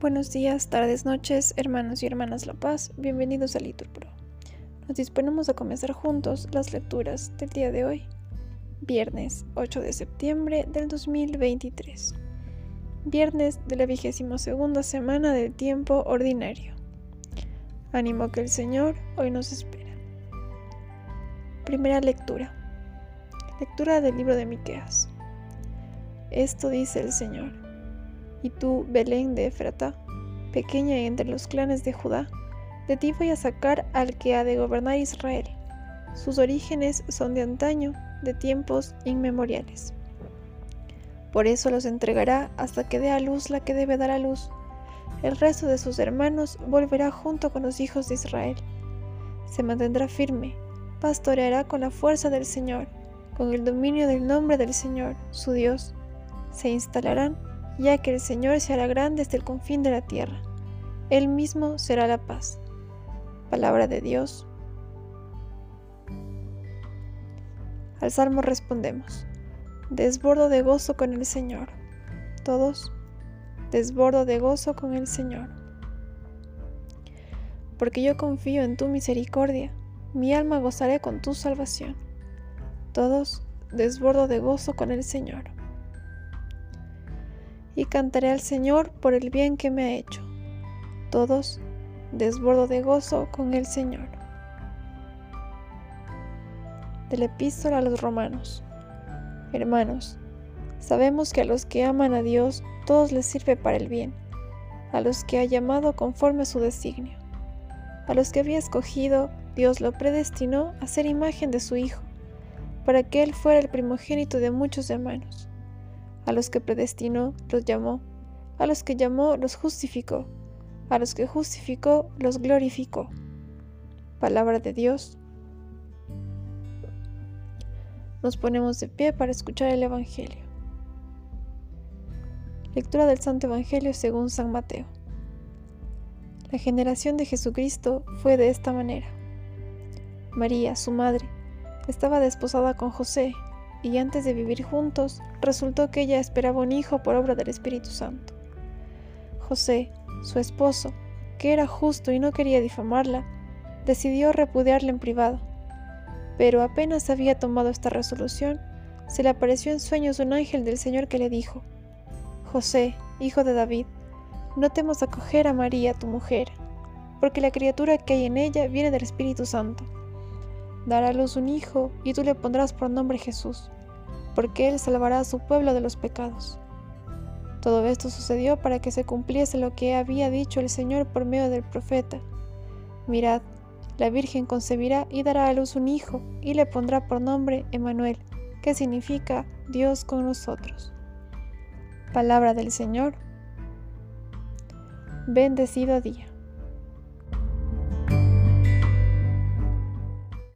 Buenos días, tardes, noches, hermanos y hermanas La Paz, bienvenidos a Litur Pro. Nos disponemos a comenzar juntos las lecturas del día de hoy, viernes 8 de septiembre del 2023, viernes de la vigésima segunda semana del tiempo ordinario. Ánimo que el Señor hoy nos espera. Primera lectura. Lectura del libro de Miqueas. Esto dice el Señor y tú, Belén de Efrata, pequeña entre los clanes de Judá, de ti voy a sacar al que ha de gobernar Israel. Sus orígenes son de antaño, de tiempos inmemoriales. Por eso los entregará hasta que dé a luz la que debe dar a luz. El resto de sus hermanos volverá junto con los hijos de Israel. Se mantendrá firme, pastoreará con la fuerza del Señor, con el dominio del nombre del Señor, su Dios. Se instalarán ya que el Señor se hará grande hasta el confín de la tierra. Él mismo será la paz. Palabra de Dios. Al salmo respondemos, desbordo de gozo con el Señor. Todos, desbordo de gozo con el Señor. Porque yo confío en tu misericordia, mi alma gozaré con tu salvación. Todos, desbordo de gozo con el Señor y cantaré al Señor por el bien que me ha hecho. Todos desbordo de gozo con el Señor. Del epístola a los romanos. Hermanos, sabemos que a los que aman a Dios, todos les sirve para el bien, a los que ha llamado conforme a su designio. A los que había escogido, Dios lo predestinó a ser imagen de su Hijo, para que Él fuera el primogénito de muchos hermanos. A los que predestinó, los llamó. A los que llamó, los justificó. A los que justificó, los glorificó. Palabra de Dios. Nos ponemos de pie para escuchar el Evangelio. Lectura del Santo Evangelio según San Mateo. La generación de Jesucristo fue de esta manera. María, su madre, estaba desposada con José, y antes de vivir juntos, resultó que ella esperaba un hijo por obra del Espíritu Santo. José, su esposo, que era justo y no quería difamarla, decidió repudiarla en privado. Pero apenas había tomado esta resolución, se le apareció en sueños un ángel del Señor que le dijo, José, hijo de David, no temas acoger a María, tu mujer, porque la criatura que hay en ella viene del Espíritu Santo dará a luz un hijo, y tú le pondrás por nombre Jesús, porque él salvará a su pueblo de los pecados. Todo esto sucedió para que se cumpliese lo que había dicho el Señor por medio del profeta. Mirad, la Virgen concebirá y dará a luz un hijo, y le pondrá por nombre Emmanuel, que significa Dios con nosotros. Palabra del Señor. Bendecido día.